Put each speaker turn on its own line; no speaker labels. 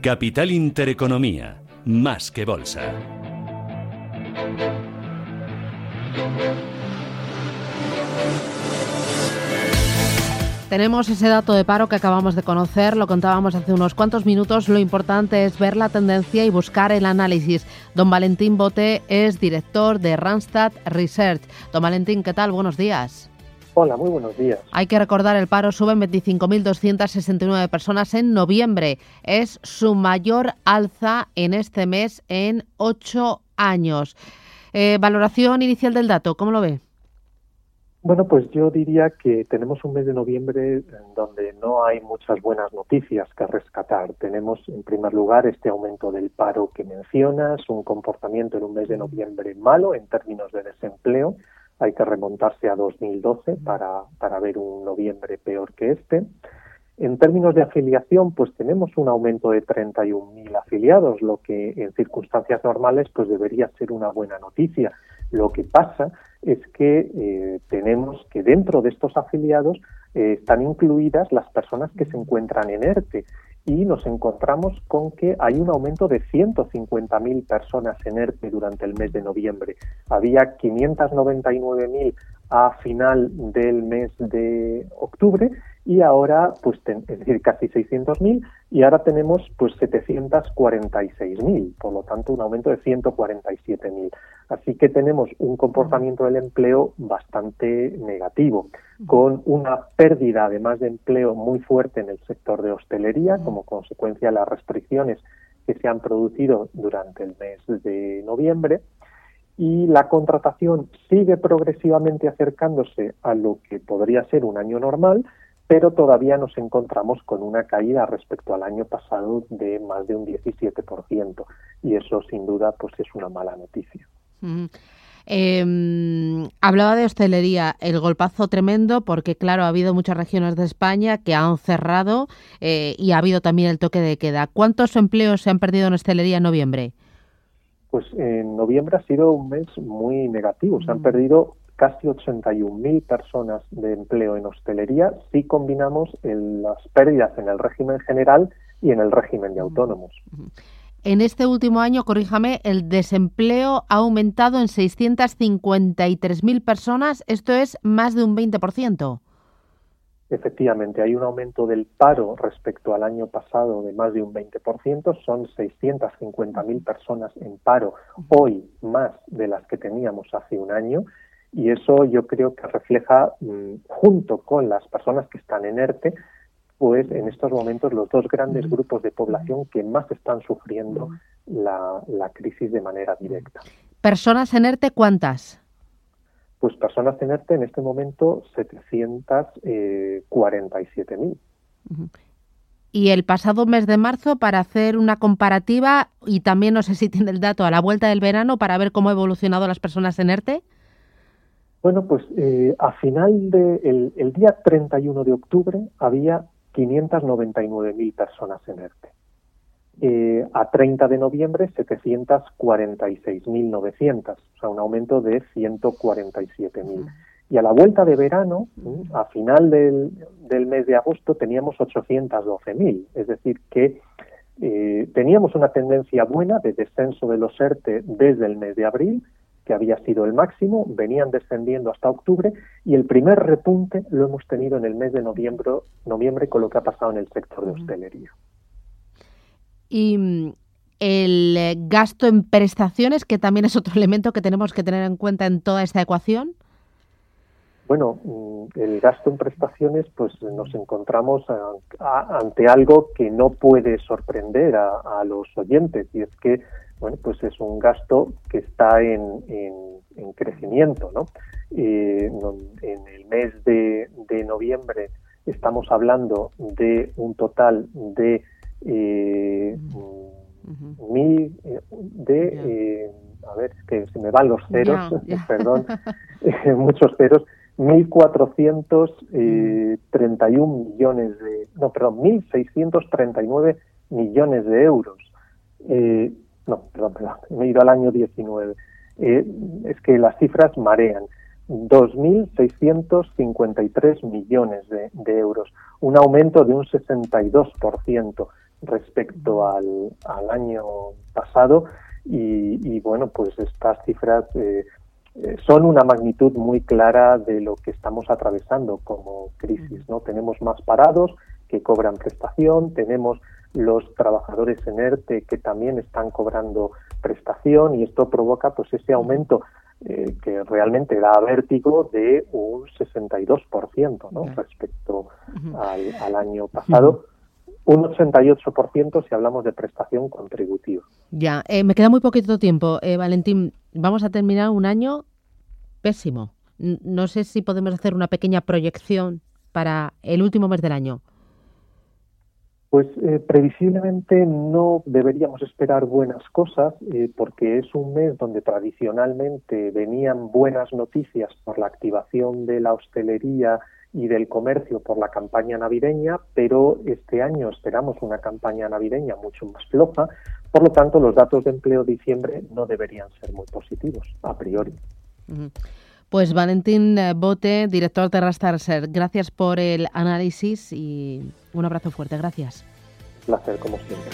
Capital Intereconomía, más que bolsa.
Tenemos ese dato de paro que acabamos de conocer, lo contábamos hace unos cuantos minutos. Lo importante es ver la tendencia y buscar el análisis. Don Valentín Bote es director de Randstad Research. Don Valentín, ¿qué tal? Buenos días.
Hola, muy buenos días.
Hay que recordar, el paro sube en 25.269 personas en noviembre. Es su mayor alza en este mes en ocho años. Eh, valoración inicial del dato, ¿cómo lo ve?
Bueno, pues yo diría que tenemos un mes de noviembre donde no hay muchas buenas noticias que rescatar. Tenemos, en primer lugar, este aumento del paro que mencionas, un comportamiento en un mes de noviembre malo en términos de desempleo. Hay que remontarse a 2012 para, para ver un noviembre peor que este. En términos de afiliación, pues tenemos un aumento de 31.000 afiliados, lo que en circunstancias normales pues debería ser una buena noticia. Lo que pasa es que eh, tenemos que dentro de estos afiliados eh, están incluidas las personas que se encuentran en ERTE y nos encontramos con que hay un aumento de 150.000 personas en ERTE durante el mes de noviembre. Había 599.000 a final del mes de octubre y ahora, pues, es decir, casi 600.000 y ahora tenemos, pues, 746.000, por lo tanto, un aumento de 147.000. Así que tenemos un comportamiento del empleo bastante negativo, con una pérdida, además de empleo, muy fuerte en el sector de hostelería, como consecuencia de las restricciones que se han producido durante el mes de noviembre, y la contratación sigue progresivamente acercándose a lo que podría ser un año normal, pero todavía nos encontramos con una caída respecto al año pasado de más de un 17% y eso sin duda pues es una mala noticia.
Em, hablaba de hostelería, el golpazo tremendo porque claro ha habido muchas regiones de España que han cerrado eh, y ha habido también el toque de queda. ¿Cuántos empleos se han perdido en hostelería en noviembre?
Pues en noviembre ha sido un mes muy negativo. Se han perdido casi 81.000 personas de empleo en hostelería si combinamos las pérdidas en el régimen general y en el régimen de autónomos.
En este último año, corríjame, el desempleo ha aumentado en 653.000 personas, esto es más de un 20%.
Efectivamente, hay un aumento del paro respecto al año pasado de más de un 20%, son 650.000 personas en paro hoy más de las que teníamos hace un año y eso yo creo que refleja, mm, junto con las personas que están en ERTE, pues en estos momentos los dos grandes grupos de población que más están sufriendo la, crisis de manera directa.
¿Personas en ERTE cuántas?
Pues personas en ERTE en este momento 747.000.
Y el pasado mes de marzo, para hacer una comparativa, y también no sé si tiene el dato a la vuelta del verano, para ver cómo ha evolucionado las personas en ERTE.
Bueno, pues eh, a final de el, día 31 de octubre había 599.000 personas en ERTE. Eh, a 30 de noviembre 746.900, o sea, un aumento de 147.000. Y a la vuelta de verano, a final del, del mes de agosto, teníamos 812.000, es decir, que eh, teníamos una tendencia buena de descenso de los ERTE desde el mes de abril, que había sido el máximo, venían descendiendo hasta octubre y el primer repunte lo hemos tenido en el mes de noviembre, noviembre con lo que ha pasado en el sector de hostelería.
Y mm, el eh, gasto en prestaciones, que también es otro elemento que tenemos que tener en cuenta en toda esta ecuación.
Bueno, mm, el gasto en prestaciones, pues nos encontramos ante algo que no puede sorprender a, los oyentes, y es que, bueno, pues es un gasto que está en, crecimiento, ¿no? Eh, en el mes de, noviembre estamos hablando de un total de eh, mil, eh, de, a ver, es que se me van los ceros, perdón, muchos ceros, 1.431 millones de, no, perdón, 1.639 millones de euros. Eh, no, perdón, perdón, me he ido al año 19. Eh, es que las cifras marean. 2.653 millones de, de, euros, un aumento de un 62% respecto al, año pasado y, bueno, pues estas cifras eh, eh, son una magnitud muy clara de lo que estamos atravesando como crisis, ¿no? Tenemos más parados que cobran prestación, tenemos los trabajadores en ERTE que también están cobrando prestación y esto provoca pues ese aumento eh, que realmente da vértigo de un 62% ¿no? respecto al, año pasado. Un 88% si hablamos de prestación contributiva.
Ya, eh, me queda muy poquito tiempo. Eh, Valentín, vamos a terminar un año pésimo. No sé si podemos hacer una pequeña proyección para el último mes del año.
Pues eh, previsiblemente no deberíamos esperar buenas cosas eh, porque es un mes donde tradicionalmente venían buenas noticias por la activación de la hostelería y del comercio por la campaña navideña, pero este año esperamos una campaña navideña mucho más floja, por lo tanto los datos de empleo de diciembre no deberían ser muy positivos a priori.
Pues Valentín eh, Bote, director de Rastarser, gracias por el análisis y un abrazo fuerte. Gracias.
placer como siempre.